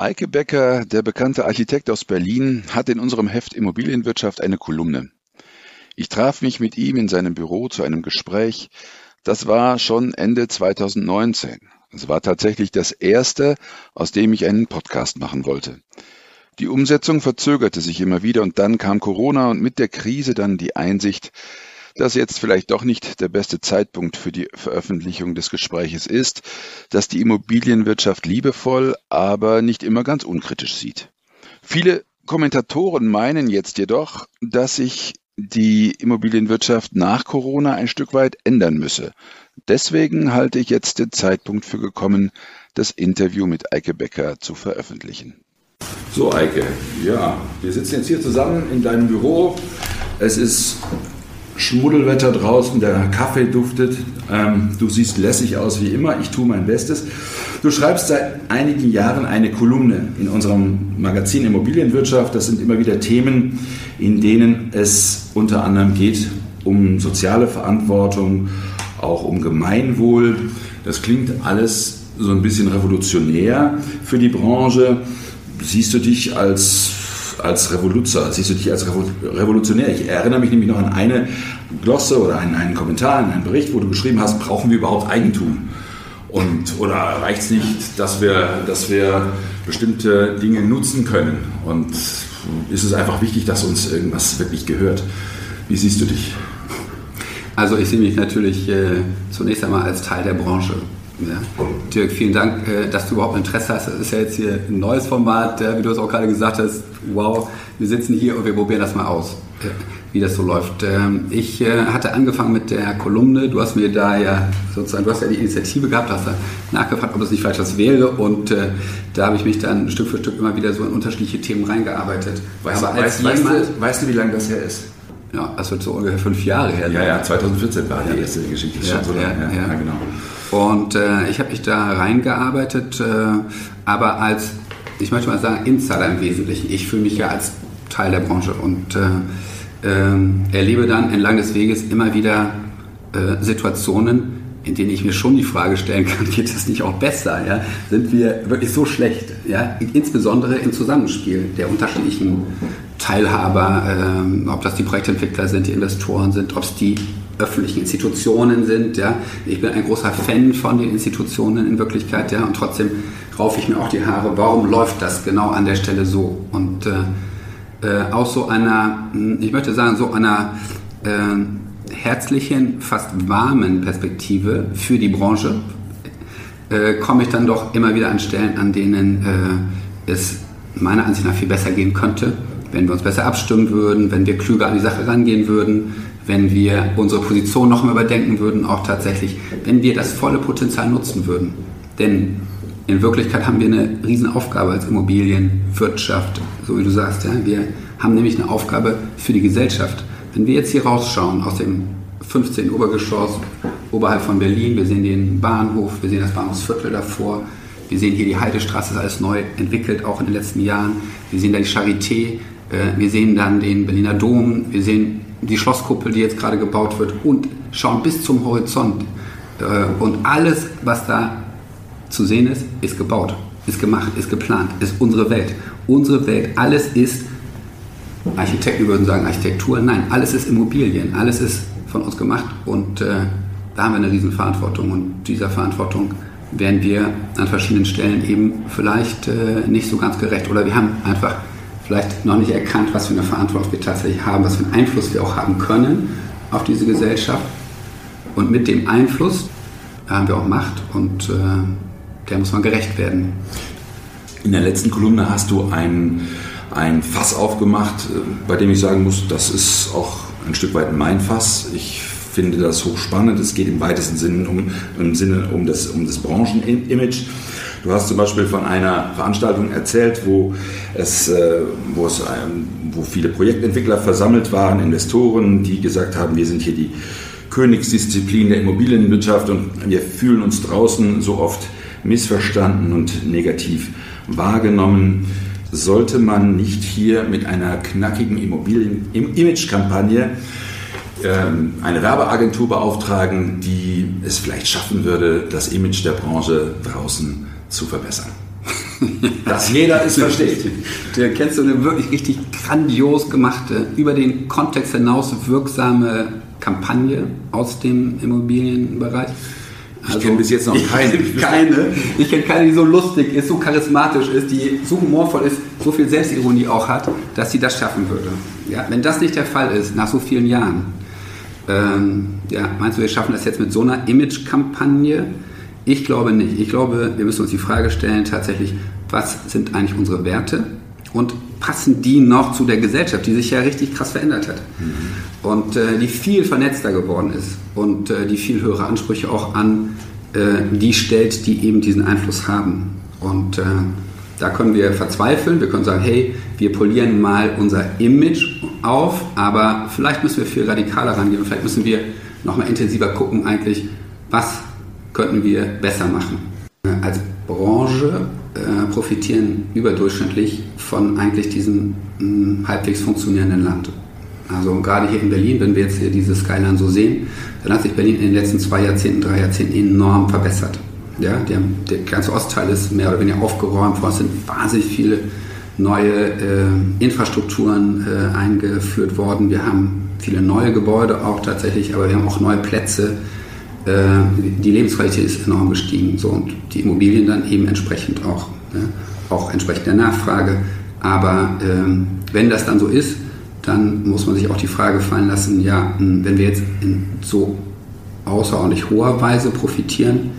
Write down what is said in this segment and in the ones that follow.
Eike Becker, der bekannte Architekt aus Berlin, hat in unserem Heft Immobilienwirtschaft eine Kolumne. Ich traf mich mit ihm in seinem Büro zu einem Gespräch. Das war schon Ende 2019. Es war tatsächlich das erste, aus dem ich einen Podcast machen wollte. Die Umsetzung verzögerte sich immer wieder und dann kam Corona und mit der Krise dann die Einsicht, dass jetzt vielleicht doch nicht der beste Zeitpunkt für die Veröffentlichung des Gespräches ist, dass die Immobilienwirtschaft liebevoll, aber nicht immer ganz unkritisch sieht. Viele Kommentatoren meinen jetzt jedoch, dass sich die Immobilienwirtschaft nach Corona ein Stück weit ändern müsse. Deswegen halte ich jetzt den Zeitpunkt für gekommen, das Interview mit Eike Becker zu veröffentlichen. So, Eike, ja, wir sitzen jetzt hier zusammen in deinem Büro. Es ist Schmuddelwetter draußen, der Kaffee duftet. Ähm, du siehst lässig aus wie immer. Ich tue mein Bestes. Du schreibst seit einigen Jahren eine Kolumne in unserem Magazin Immobilienwirtschaft. Das sind immer wieder Themen, in denen es unter anderem geht um soziale Verantwortung, auch um Gemeinwohl. Das klingt alles so ein bisschen revolutionär für die Branche. Siehst du dich als als Revoluzer, siehst du dich als Revolutionär. Ich erinnere mich nämlich noch an eine Glosse oder einen, einen Kommentar, in einen Bericht, wo du geschrieben hast, brauchen wir überhaupt Eigentum? Und, oder reicht es nicht, dass wir, dass wir bestimmte Dinge nutzen können? Und ist es einfach wichtig, dass uns irgendwas wirklich gehört? Wie siehst du dich? Also ich sehe mich natürlich äh, zunächst einmal als Teil der Branche. Ja. Dirk, vielen Dank, äh, dass du überhaupt Interesse hast. Das ist ja jetzt hier ein neues Format, wie du es auch gerade gesagt hast. Wow, wir sitzen hier und wir probieren das mal aus, äh, wie das so läuft. Ähm, ich äh, hatte angefangen mit der Kolumne. Du hast mir da ja sozusagen, du hast ja die Initiative gehabt, hast da nachgefragt, ob es nicht vielleicht was wäre. Und da habe ich mich dann Stück für Stück immer wieder so in unterschiedliche Themen reingearbeitet. Weißt, Aber als weißt, jemand, weißt, du, weißt du, wie lange das her ist? Ja, das wird so ungefähr fünf Jahre her. Ja, ja, 2014 war die erste Geschichte. Ja, so ja, ja, ja, genau. Und äh, ich habe mich da reingearbeitet, äh, aber als, ich möchte mal sagen, Insider im Wesentlichen. Ich fühle mich ja als Teil der Branche und äh, ähm, erlebe dann entlang des Weges immer wieder äh, Situationen, in denen ich mir schon die Frage stellen kann, geht es nicht auch besser? Ja? Sind wir wirklich so schlecht? Ja? Insbesondere im Zusammenspiel der unterschiedlichen Teilhaber, ähm, ob das die Projektentwickler sind, die Investoren sind, ob es die öffentlichen Institutionen sind. Ja. Ich bin ein großer Fan von den Institutionen in Wirklichkeit, ja, und trotzdem raufe ich mir auch die Haare. Warum läuft das genau an der Stelle so? Und äh, äh, aus so einer, hm, ich möchte sagen, so einer äh, herzlichen, fast warmen Perspektive für die Branche äh, komme ich dann doch immer wieder an Stellen, an denen äh, es meiner Ansicht nach viel besser gehen könnte, wenn wir uns besser abstimmen würden, wenn wir klüger an die Sache rangehen würden, wenn wir unsere Position noch mal überdenken würden, auch tatsächlich, wenn wir das volle Potenzial nutzen würden. Denn in Wirklichkeit haben wir eine Riesenaufgabe als Immobilienwirtschaft, so wie du sagst. Ja? Wir haben nämlich eine Aufgabe für die Gesellschaft. Wenn wir jetzt hier rausschauen aus dem 15. Obergeschoss oberhalb von Berlin, wir sehen den Bahnhof, wir sehen das Bahnhofsviertel davor, wir sehen hier die Heidestraße, ist alles neu entwickelt, auch in den letzten Jahren. Wir sehen da die Charité, äh, wir sehen dann den Berliner Dom, wir sehen die Schlosskuppel, die jetzt gerade gebaut wird, und schauen bis zum Horizont. Äh, und alles, was da zu sehen ist, ist gebaut, ist gemacht, ist geplant, ist unsere Welt. Unsere Welt, alles ist, Architekten würden sagen Architektur, nein, alles ist Immobilien, alles ist von uns gemacht und äh, da haben wir eine Riesenverantwortung und dieser Verantwortung werden wir an verschiedenen Stellen eben vielleicht äh, nicht so ganz gerecht oder wir haben einfach vielleicht noch nicht erkannt, was für eine Verantwortung wir tatsächlich haben, was für einen Einfluss wir auch haben können auf diese Gesellschaft. Und mit dem Einfluss haben wir auch Macht und äh, der muss man gerecht werden. In der letzten Kolumne hast du ein, ein Fass aufgemacht, äh, bei dem ich sagen muss, das ist auch ein Stück weit mein Fass. Ich finde das hochspannend. Es geht im weitesten Sinne um, im Sinne um das, um das Branchenimage. Du hast zum Beispiel von einer Veranstaltung erzählt, wo es, äh, wo es wo viele Projektentwickler versammelt waren, Investoren, die gesagt haben, wir sind hier die Königsdisziplin der Immobilienwirtschaft und wir fühlen uns draußen so oft missverstanden und negativ wahrgenommen. Sollte man nicht hier mit einer knackigen Immobilien-Image-Kampagne ähm, eine Werbeagentur beauftragen, die es vielleicht schaffen würde, das Image der Branche draußen zu verbessern? Dass jeder es versteht. Da kennst du eine wirklich richtig grandios gemachte, über den Kontext hinaus wirksame Kampagne aus dem Immobilienbereich? Also, ich kenne bis jetzt noch keine. keine. Ich kenne keine, die so lustig ist, so charismatisch ist, die so humorvoll ist, so viel Selbstironie auch hat, dass sie das schaffen würde. Ja, wenn das nicht der Fall ist, nach so vielen Jahren, ähm, ja, meinst du, wir schaffen das jetzt mit so einer Image-Kampagne? Ich glaube nicht. Ich glaube, wir müssen uns die Frage stellen, tatsächlich, was sind eigentlich unsere Werte? Und passen die noch zu der Gesellschaft, die sich ja richtig krass verändert hat mhm. und äh, die viel vernetzter geworden ist und äh, die viel höhere Ansprüche auch an äh, die stellt, die eben diesen Einfluss haben. Und äh, da können wir verzweifeln, wir können sagen, hey, wir polieren mal unser Image auf, aber vielleicht müssen wir viel radikaler rangehen, vielleicht müssen wir nochmal intensiver gucken eigentlich, was könnten wir besser machen. Äh, als Branche äh, profitieren überdurchschnittlich von eigentlich diesem mh, mm, halbwegs funktionierenden Land. Also gerade hier in Berlin, wenn wir jetzt hier diese Skyline so sehen, dann hat sich Berlin in den letzten zwei Jahrzehnten, drei Jahrzehnten enorm verbessert. Ja, der, der ganze Ostteil ist mehr oder weniger aufgeräumt worden, es sind wahnsinnig viele neue äh, Infrastrukturen äh, eingeführt worden. Wir haben viele neue Gebäude auch tatsächlich, aber wir haben auch neue Plätze. Äh, die Lebensqualität ist enorm gestiegen so, und die Immobilien dann eben entsprechend auch, ne? auch entsprechend der Nachfrage. Aber ähm, wenn das dann so ist, dann muss man sich auch die Frage fallen lassen, ja, hm, wenn wir jetzt in so außerordentlich hoher Weise profitieren,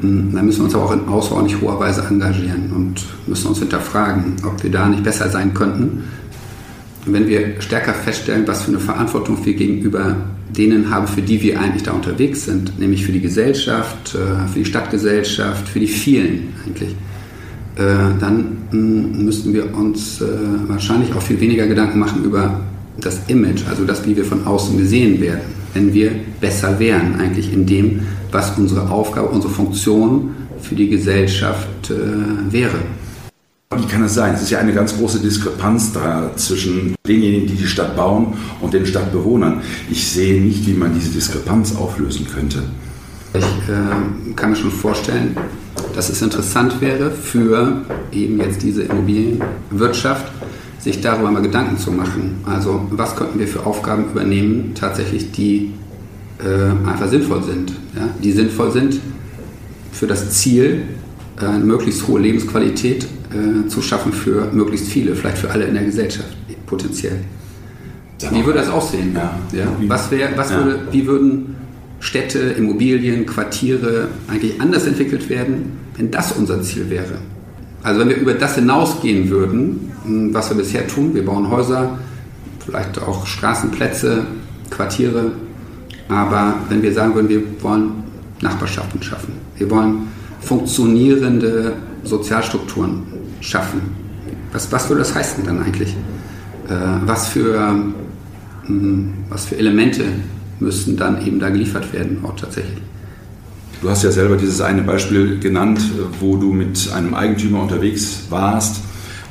hm, dann müssen wir uns aber auch in außerordentlich hoher Weise engagieren und müssen uns hinterfragen, ob wir da nicht besser sein könnten. Wenn wir stärker feststellen, was für eine Verantwortung wir gegenüber denen haben, für die wir eigentlich da unterwegs sind, nämlich für die Gesellschaft, äh, für die Stadtgesellschaft, für die vielen eigentlich, äh, dann hm, müssten wir uns äh, wahrscheinlich auch viel weniger Gedanken machen über das Image, also das, wie wir von außen gesehen werden, wenn wir besser wären eigentlich in dem, was unsere Aufgabe, unsere Funktion für die Gesellschaft wäre. Wie kann es sein? Es ist ja eine ganz große Diskrepanz da zwischen denjenigen, die die Stadt bauen und den Stadtbewohnern. Ich sehe nicht, wie man diese Diskrepanz auflösen könnte. Ich äh, kann mir schon vorstellen, dass es interessant wäre für eben jetzt diese Immobilienwirtschaft, sich darüber mal Gedanken zu machen. Also was könnten wir für Aufgaben übernehmen, tatsächlich, die äh, einfach sinnvoll sind. Ja? Die sinnvoll sind für das Ziel, äh, eine möglichst hohe Lebensqualität äh, zu schaffen für möglichst viele, vielleicht für alle in der Gesellschaft, potenziell. Wie würde das aussehen? Ja. ja? Was wär, was ja. würde, wie würden Städte, Immobilien, Quartiere eigentlich anders entwickelt werden, wenn das unser Ziel wäre? Also wenn wir über das hinausgehen würden, hm, was wir bisher tun, wir bauen Häuser, vielleicht auch Straßenplätze, Quartiere, aber wenn wir sagen würden, wir wollen Nachbarschaften schaffen, wir wollen funktionierende Sozialstrukturen schaffen, was, was würde das heißen dann eigentlich? Äh, was, für, hm, was für Elemente müssten dann eben da geliefert werden, auch tatsächlich? Du hast ja selber dieses eine Beispiel genannt, wo du mit einem Eigentümer unterwegs warst,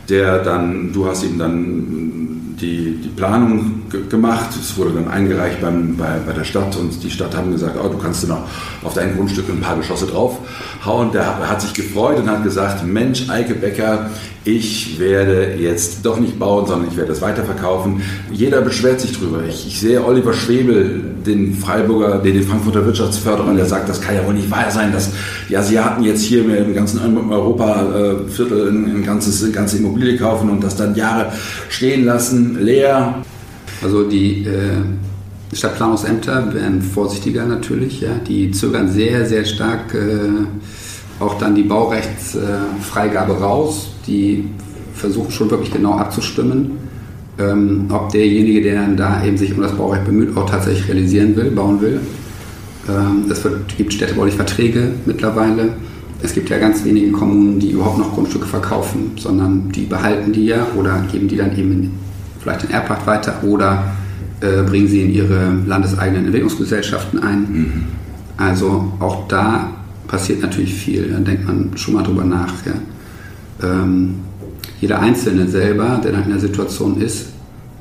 der dann, du hast ihm dann die, die Planung gemacht, es wurde dann eingereicht beim, bei, bei der Stadt und die Stadt haben gesagt, oh, du kannst noch auf dein Grundstück ein paar Geschosse draufhauen. Der hat sich gefreut und hat gesagt, Mensch, Eike Becker, ich werde jetzt doch nicht bauen, sondern ich werde es weiterverkaufen. Jeder beschwert sich drüber. Ich, ich sehe Oliver Schwebel, den Freiburger, den, den Frankfurter Wirtschaftsförderer, der sagt, das kann ja wohl nicht wahr sein, dass die Asiaten jetzt hier im ganzen Europa-Viertel äh, ein, ganzes, eine ganze Immobilie kaufen und das dann Jahre stehen lassen, leer. Also die äh, Stadtplanungsämter werden vorsichtiger natürlich. Ja. Die zögern sehr, sehr stark äh, auch dann die Baurechtsfreigabe raus die versuchen schon wirklich genau abzustimmen, ähm, ob derjenige, der dann da eben sich um das Baurecht bemüht, auch tatsächlich realisieren will, bauen will. Ähm, es gibt städtebauliche Verträge mittlerweile. Es gibt ja ganz wenige Kommunen, die überhaupt noch Grundstücke verkaufen, sondern die behalten die ja oder geben die dann eben in, vielleicht in Erbpacht weiter oder äh, bringen sie in ihre landeseigenen Entwicklungsgesellschaften ein. Mhm. Also auch da passiert natürlich viel. Da denkt man schon mal drüber nach. Ja. Ähm, jeder Einzelne selber, der dann in der Situation ist,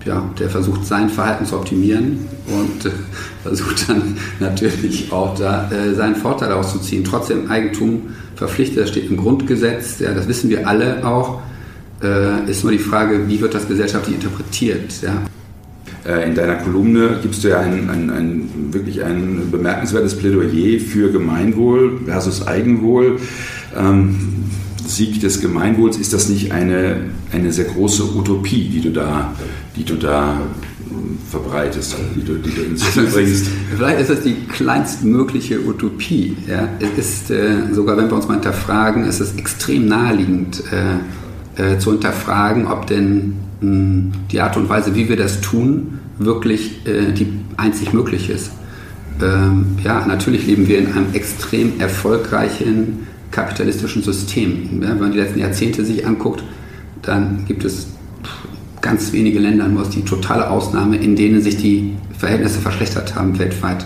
ja, der versucht sein Verhalten zu optimieren und äh, versucht dann natürlich auch da äh, seinen Vorteil auszuziehen. Trotzdem Eigentum verpflichtet, das steht im Grundgesetz, ja, das wissen wir alle auch. Äh, ist nur die Frage, wie wird das gesellschaftlich interpretiert? Ja? Äh, in deiner Kolumne gibst du ja ein, ein, ein, wirklich ein bemerkenswertes Plädoyer für Gemeinwohl versus Eigenwohl. Ähm, Sieg des Gemeinwohls, ist das nicht eine, eine sehr große Utopie, die du da, die du da ähm, verbreitest, die du, die du ins Spiel bringst? Vielleicht ist das die kleinstmögliche Utopie. Ja. Es ist, äh, sogar wenn wir uns mal hinterfragen, ist es extrem naheliegend äh, äh, zu hinterfragen, ob denn die Art und Weise, wie wir das tun, wirklich äh, die einzig möglich ist. Ähm, ja, natürlich leben wir in einem extrem erfolgreichen kapitalistischen System. Wenn man die letzten Jahrzehnte sich anguckt, dann gibt es ganz wenige Länder, nur die totale Ausnahme, in denen sich die Verhältnisse verschlechtert haben weltweit,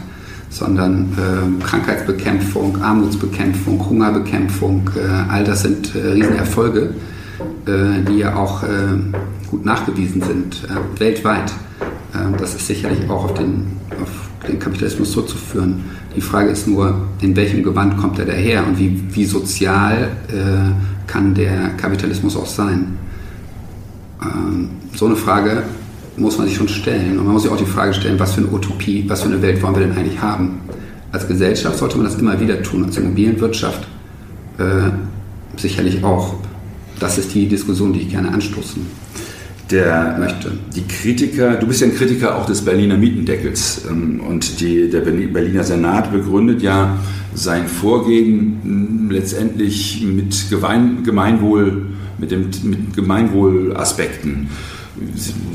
sondern äh, Krankheitsbekämpfung, Armutsbekämpfung, Hungerbekämpfung, äh, all das sind äh, Riesenerfolge, die ja auch äh, gut nachgewiesen sind, äh, weltweit. das ist sicherlich auch auf den, auf den Kapitalismus zurückzuführen. Die Frage ist nur, in welchem Gewand kommt er daher und wie, wie sozial äh, kann der Kapitalismus auch sein? Ähm, so eine Frage muss man sich schon stellen. Und man muss sich auch die Frage stellen, was für eine Utopie, was für eine Welt wollen wir denn eigentlich haben? Als Gesellschaft sollte man das immer wieder tun, als Immobilienwirtschaft äh, sicherlich auch. Das ist die Diskussion, die ich gerne anstoßen der, möchte. Die Kritiker, du bist ja ein Kritiker auch des Berliner Mietendeckels ähm, und die, der Berliner Senat begründet ja sein Vorgehen hm, letztendlich mit Gemeinwohl, mit, dem, mit Gemeinwohlaspekten.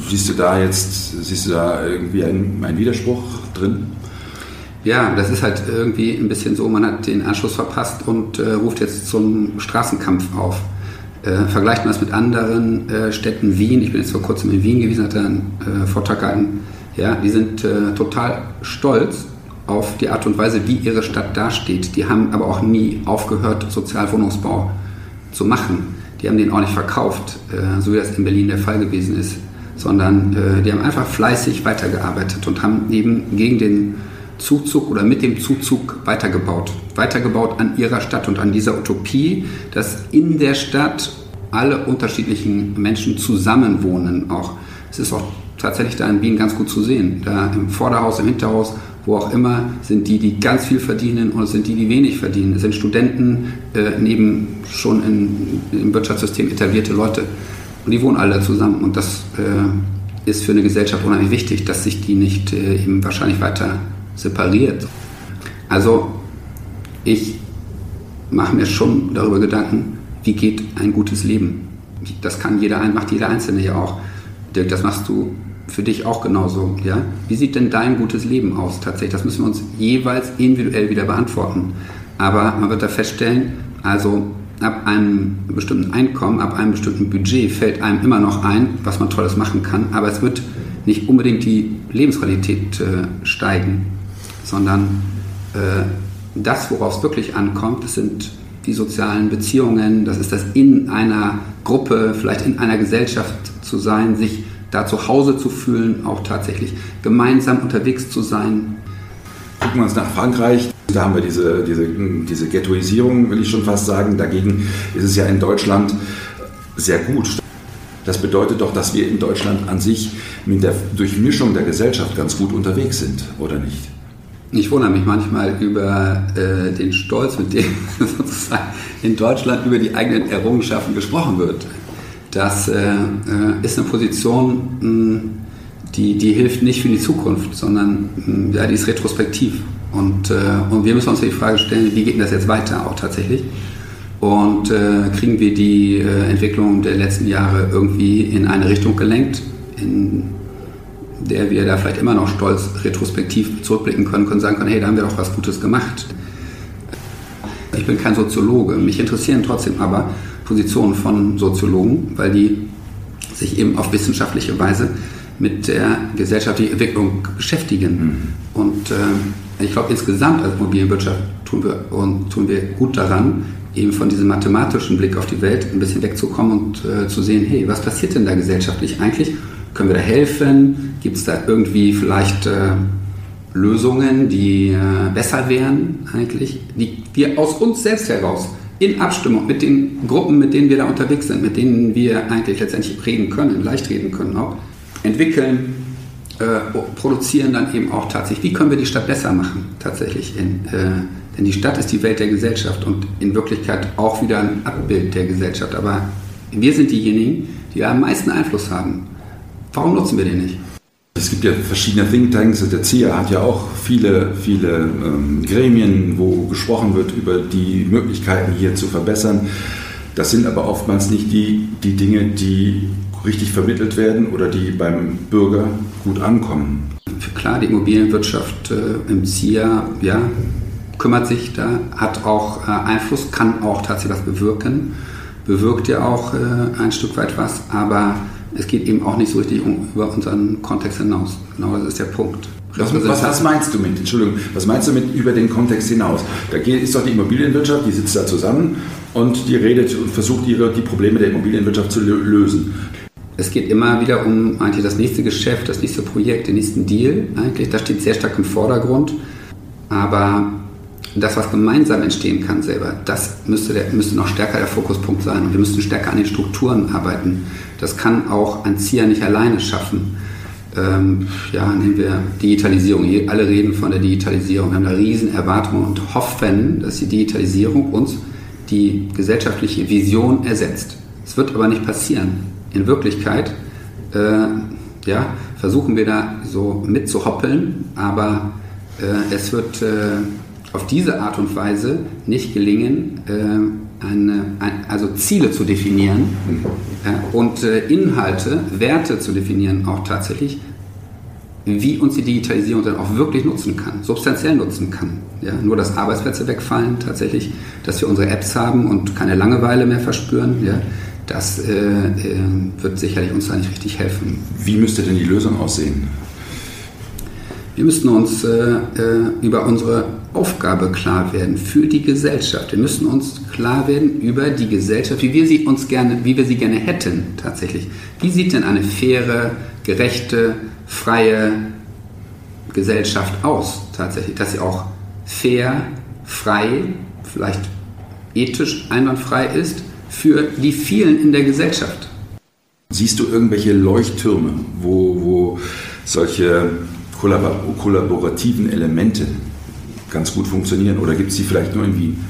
Siehst du da jetzt, siehst du da irgendwie einen, einen Widerspruch drin? Ja, das ist halt irgendwie ein bisschen so, man hat den Anschluss verpasst und äh, ruft jetzt zum Straßenkampf auf. Äh, vergleicht man das mit anderen äh, Städten, Wien, ich bin jetzt vor kurzem in Wien gewesen, hatte einen äh, Vortrag gehalten, ja, die sind äh, total stolz auf die Art und Weise, wie ihre Stadt dasteht. Die haben aber auch nie aufgehört, Sozialwohnungsbau zu machen. Die haben den auch nicht verkauft, äh, so wie das in Berlin der Fall gewesen ist, sondern äh, die haben einfach fleißig weitergearbeitet und haben eben gegen den Zuzug oder mit dem Zuzug weitergebaut. Weitergebaut an ihrer Stadt und an dieser Utopie, dass in der Stadt alle unterschiedlichen Menschen zusammenwohnen auch. Es ist auch tatsächlich da in Wien ganz gut zu sehen. Da im Vorderhaus, im Hinterhaus, wo auch immer, sind die, die ganz viel verdienen und sind die, die wenig verdienen. Es sind Studenten äh, neben schon in, im Wirtschaftssystem etablierte Leute. Und die wohnen alle zusammen. Und das äh, ist für eine Gesellschaft unheimlich wichtig, dass sich die nicht äh, eben wahrscheinlich weiter separiert. Also ich mache mir schon darüber Gedanken, wie geht ein gutes Leben. Das kann jeder, macht jeder Einzelne ja auch. Dirk, das machst du für dich auch genauso. Ja? Wie sieht denn dein gutes Leben aus tatsächlich? Das müssen wir uns jeweils individuell wieder beantworten. Aber man wird da feststellen, also ab einem bestimmten Einkommen, ab einem bestimmten Budget fällt einem immer noch ein, was man Tolles machen kann, aber es wird nicht unbedingt die Lebensqualität äh, steigen sondern äh, das, worauf es wirklich ankommt, das sind die sozialen Beziehungen, das ist das in einer Gruppe, vielleicht in einer Gesellschaft zu sein, sich da zu Hause zu fühlen, auch tatsächlich gemeinsam unterwegs zu sein. Gucken wir uns nach Frankreich. Da haben wir diese, diese, diese Ghettoisierung, will ich schon fast sagen. Dagegen ist es ja in Deutschland sehr gut. Das bedeutet doch, dass wir in Deutschland an sich mit der Durchmischung der Gesellschaft ganz gut unterwegs sind, oder nicht? Ich wundere mich manchmal über äh, den Stolz, mit dem sozusagen in Deutschland über die eigenen Errungenschaften gesprochen wird. Das äh, äh ist eine Position, mh, hm, die, die hilft nicht für die Zukunft, sondern mh, hm, ja, die ist retrospektiv. Und, äh, und wir müssen uns die Frage stellen, wie geht denn das jetzt weiter auch tatsächlich? Und äh, kriegen wir die äh, Entwicklung der letzten Jahre irgendwie in eine Richtung gelenkt, in der wir da vielleicht immer noch stolz retrospektiv zurückblicken können, können sagen können, hey, da haben wir doch was Gutes gemacht. ich bin kein Soziologe. Mich interessieren trotzdem aber Positionen von Soziologen, weil die sich eben auf wissenschaftliche Weise mit der gesellschaftlichen Entwicklung beschäftigen. Mhm. Und äh, ich glaube, insgesamt als Immobilienwirtschaft tun wir, und tun wir gut daran, eben von diesem mathematischen Blick auf die Welt ein bisschen wegzukommen und äh, zu sehen, hey, was passiert denn da gesellschaftlich eigentlich? Können wir da helfen? Gibt es da irgendwie vielleicht äh, Lösungen, die äh, besser wären eigentlich, die wir aus uns selbst heraus in Abstimmung mit den Gruppen, mit denen wir da unterwegs sind, mit denen wir eigentlich letztendlich reden können, leicht reden können auch, entwickeln, äh, produzieren dann eben auch tatsächlich, wie können wir die Stadt besser machen tatsächlich. In, äh, denn die Stadt ist die Welt der Gesellschaft und in Wirklichkeit auch wieder ein Abbild der Gesellschaft. Aber wir sind diejenigen, die am meisten Einfluss haben. Warum nutzen wir den nicht? Es gibt ja verschiedene Thinktanks. Der CIA hat ja auch viele, viele ähm, Gremien, wo gesprochen wird über die Möglichkeiten hier zu verbessern. Das sind aber oftmals nicht die, die Dinge, die richtig vermittelt werden oder die beim Bürger gut ankommen. Klar, die Immobilienwirtschaft äh, im CIA ja, kümmert sich da, hat auch äh, Einfluss, kann auch tatsächlich was bewirken, bewirkt ja auch äh, ein Stück weit was, aber es geht eben auch nicht so richtig um, über unseren Kontext hinaus. Genau das ist der Punkt. Was, was, was, meinst du mit, Entschuldigung, was meinst du mit über den Kontext hinaus? Da ist doch die Immobilienwirtschaft, die sitzt da zusammen und die redet und versucht ihre, die Probleme der Immobilienwirtschaft zu lösen. Es geht immer wieder um eigentlich das nächste Geschäft, das nächste Projekt, den nächsten Deal eigentlich. Das steht sehr stark im Vordergrund. Aber das, was gemeinsam entstehen kann selber, das müsste, der, müsste noch stärker der Fokuspunkt sein. Und wir müssten stärker an den Strukturen arbeiten. Das kann auch ein ZIA nicht alleine schaffen. Ähm, ja, nehmen wir Digitalisierung. Alle reden von der Digitalisierung. Wir haben da riesen Erwartungen und hoffen, dass die Digitalisierung uns die gesellschaftliche Vision ersetzt. Es wird aber nicht passieren. In Wirklichkeit äh, ja, versuchen wir da so mitzuhoppeln, aber äh, es wird äh, auf diese Art und Weise nicht gelingen, äh, eine, ein, also Ziele zu definieren äh, und äh, Inhalte, Werte zu definieren, auch tatsächlich, wie uns die Digitalisierung dann auch wirklich nutzen kann, substanziell nutzen kann. Ja, nur, dass Arbeitsplätze wegfallen, tatsächlich, dass wir unsere Apps haben und keine Langeweile mehr verspüren, ja, das äh, wird sicherlich uns da nicht richtig helfen. Wie müsste denn die Lösung aussehen? Wir müssen uns äh, über unsere Aufgabe klar werden für die Gesellschaft. Wir müssen uns klar werden über die Gesellschaft, wie wir sie uns gerne, wie wir sie gerne hätten tatsächlich. Wie sieht denn eine faire, gerechte, freie Gesellschaft aus tatsächlich? Dass sie auch fair, frei, vielleicht ethisch einwandfrei ist für die vielen in der Gesellschaft. Siehst du irgendwelche Leuchttürme, wo, wo solche kollaborativen Elemente ganz gut funktionieren oder gibt es die vielleicht nur in Wien?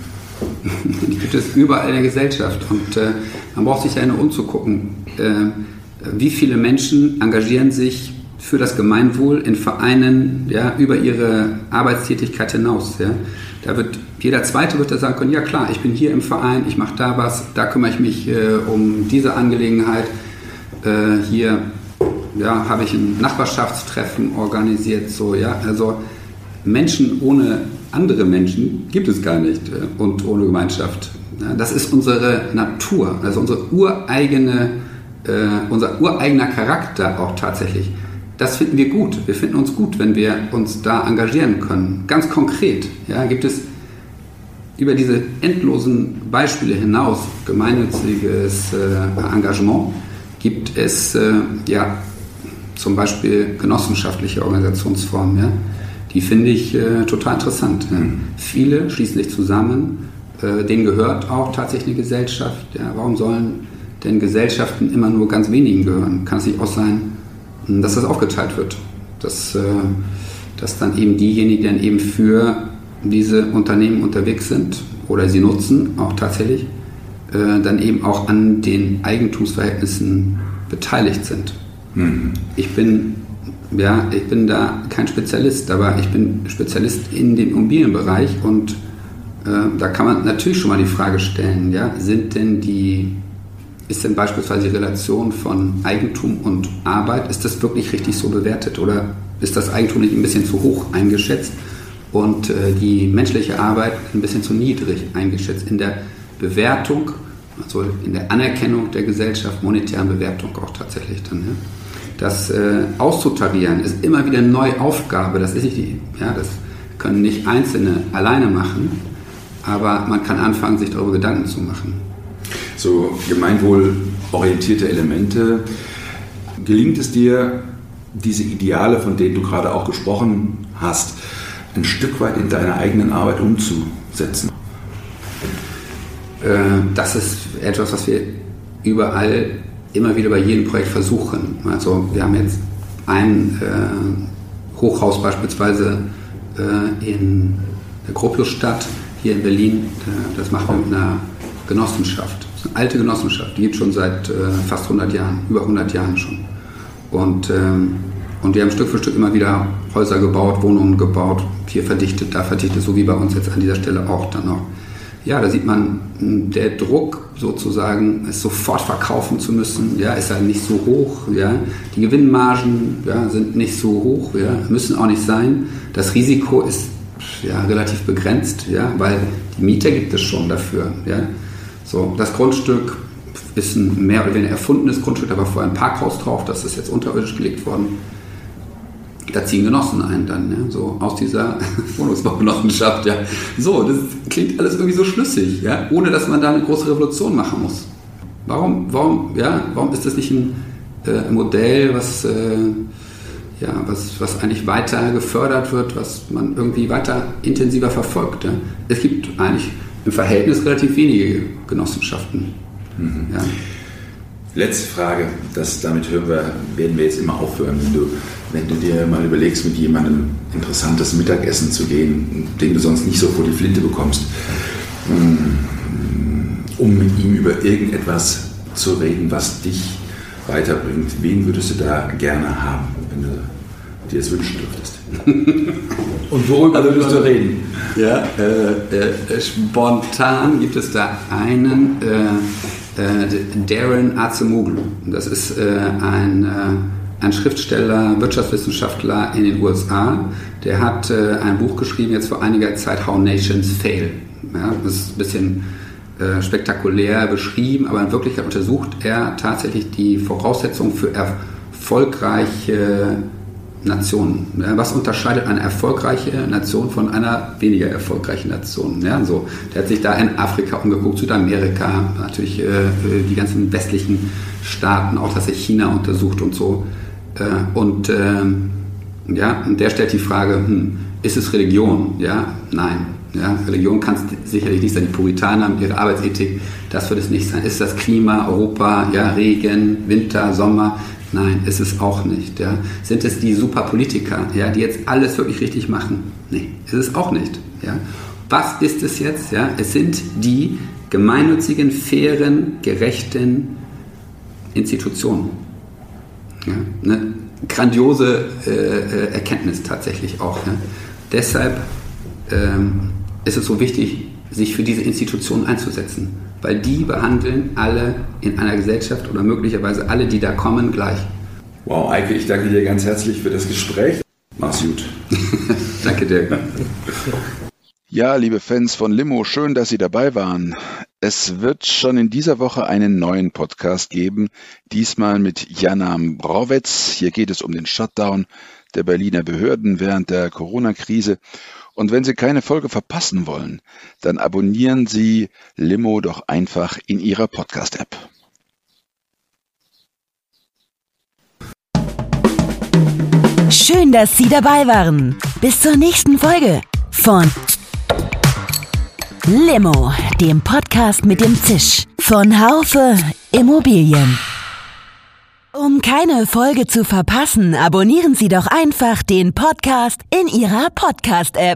Die gibt es überall in der Gesellschaft und äh, man braucht sich ja nur umzugucken. Äh, wie viele Menschen engagieren sich für das Gemeinwohl in Vereinen ja, über ihre Arbeitstätigkeit hinaus? Ja? Da wird jeder Zweite wird da sagen können, ja klar, ich bin hier im Verein, ich mache da was, da kümmere ich mich äh, um diese Angelegenheit. Äh, hier ja, habe ich ein Nachbarschaftstreffen organisiert, so, ja, also Menschen ohne andere Menschen gibt es gar nicht äh, und ohne Gemeinschaft. Das ist unsere Natur, also unsere ureigene, äh, unser ureigener Charakter auch tatsächlich. Das finden wir gut. Wir finden uns gut, wenn wir uns da engagieren können. Ganz konkret ja, gibt es über diese endlosen Beispiele hinaus, gemeinnütziges äh, Engagement, gibt es ja zum Beispiel genossenschaftliche Organisationsformen, ja, die finde ich äh, total interessant. Ja. Viele schließen sich zusammen, äh, denen gehört auch tatsächlich eine Gesellschaft. Ja. Warum sollen denn Gesellschaften immer nur ganz wenigen gehören? Kann es nicht auch sein, hm, dass das aufgeteilt wird? Dass, äh, dass dann eben diejenigen, die dann eben für diese Unternehmen unterwegs sind oder sie nutzen, auch tatsächlich, äh, dann eben auch an den Eigentumsverhältnissen beteiligt sind. Mhm. Ich bin ja, ich bin da kein Spezialist, aber ich bin Spezialist in dem Immobilienbereich und äh, da kann man natürlich schon mal die Frage stellen, ja, sind denn die, ist denn beispielsweise die Relation von Eigentum und Arbeit, ist das wirklich richtig so bewertet oder ist das Eigentum nicht ein bisschen zu hoch eingeschätzt und äh, die menschliche Arbeit ein bisschen zu niedrig eingeschätzt in der Bewertung, also in der Anerkennung der Gesellschaft, monetären Bewertung auch tatsächlich dann. Ja. Das äh, auszutarieren ist immer wieder eine neue Aufgabe. Das ist nicht die, ja, das können nicht Einzelne alleine machen, aber man kann anfangen, sich darüber Gedanken zu machen. So gemeinwohlorientierte Elemente. Gelingt es dir, diese Ideale, von denen du gerade auch gesprochen hast, ein Stück weit in deiner eigenen Arbeit umzusetzen? Äh, das ist etwas, was wir überall immer wieder bei jedem Projekt versuchen. Also wir haben jetzt ein äh, Hochhaus beispielsweise äh, in der Gropiusstadt hier in Berlin. Äh, das machen wir mit einer Genossenschaft. Das ist eine alte Genossenschaft, die gibt es schon seit äh, fast 100 Jahren, über 100 Jahren schon. Und, ähm, und wir haben Stück für Stück immer wieder Häuser gebaut, Wohnungen gebaut, hier verdichtet, da verdichtet, so wie bei uns jetzt an dieser Stelle auch dann noch ja, da sieht man, der Druck sozusagen, es sofort verkaufen zu müssen, ja, ist ja nicht so hoch, ja. Die Gewinnmargen ja, sind nicht so hoch, ja, müssen auch nicht sein. Das Risiko ist ja, relativ begrenzt, ja, weil die Miete gibt es schon dafür, ja. So, das Grundstück ist ein mehr oder weniger erfundenes Grundstück, war vorher ein Parkhaus drauf, das ist jetzt unterirdisch gelegt worden da ziehen Genossen ein dann, ja, so aus dieser Wohnungsbaugenossenschaft, ja. So, das klingt alles irgendwie so schlüssig, ja, ohne dass man da eine große Revolution machen muss. Warum, warum, ja, warum ist das nicht ein äh, Modell, was, äh, ja, was, was eigentlich weiter gefördert wird, was man irgendwie weiter intensiver verfolgt? Ja? Es gibt eigentlich im Verhältnis relativ wenige Genossenschaften. Mhm. Ja. Letzte Frage, das, damit hören wir, werden wir jetzt immer aufhören. Wenn du, wenn du dir mal überlegst, mit jemandem interessantes Mittagessen zu gehen, den du sonst nicht so vor die Flinte bekommst, mm, um mit ihm über irgendetwas zu reden, was dich weiterbringt, wen würdest du da gerne haben, wenn du dir das wünschen dürftest? Und worüber also, würdest du reden? Ja, äh, äh, spontan gibt es da einen. Äh, Darren Azemoglu. Das ist äh, ein, äh, ein Schriftsteller, Wirtschaftswissenschaftler in den USA. Der hat ein Buch geschrieben, jetzt vor einiger Zeit, How Nations Fail. Ja, das ist ein bisschen spektakulär beschrieben, aber in Wirklichkeit untersucht er tatsächlich die Voraussetzungen für erfolgreiche Nationen. Was unterscheidet eine erfolgreiche Nation von einer weniger erfolgreichen Nation? Ja, so, der hat sich da in Afrika umgeguckt, Südamerika, natürlich äh, die ganzen westlichen Staaten, auch dass er China untersucht und so. Äh, und, äh, ja, und der stellt die Frage, hm, ist es Religion? Ja, nein. Ja, Religion kann es sicherlich nicht sein. Die Puritaner haben ihre Arbeitsethik, das wird es nicht sein. Ist das Klima, Europa, ja, Regen, Winter, Sommer? Nein, ist es auch nicht. Ja. Sind es die Superpolitiker, ja, die jetzt alles wirklich richtig machen? Nee, ist es auch nicht. Ja. Was ist es jetzt? Ja? Es sind die gemeinnützigen, fairen, gerechten Institutionen. Ja? Eine grandiose äh, äh, Erkenntnis tatsächlich auch. Ja? Deshalb ähm, ist es so wichtig, sich für diese Institutionen einzusetzen weil die behandeln alle in einer Gesellschaft oder möglicherweise alle, die da kommen, gleich. Wow, Eike, ich danke dir ganz herzlich für das Gespräch. Mach's gut. danke dir. Ja, liebe Fans von Limo, schön, dass Sie dabei waren. Es wird schon in dieser Woche einen neuen Podcast geben, diesmal mit Jana Browetz. Hier geht es um den Shutdown der Berliner Behörden während der Corona-Krise und wenn Sie keine Folge verpassen wollen, dann abonnieren Sie Limo doch einfach in Ihrer Podcast-App. Schön, dass Sie dabei waren. Bis zur nächsten Folge von Limo, dem Podcast mit dem Zisch von Haufe Immobilien. Um keine Folge zu verpassen, abonnieren Sie doch einfach den Podcast in Ihrer Podcast-App.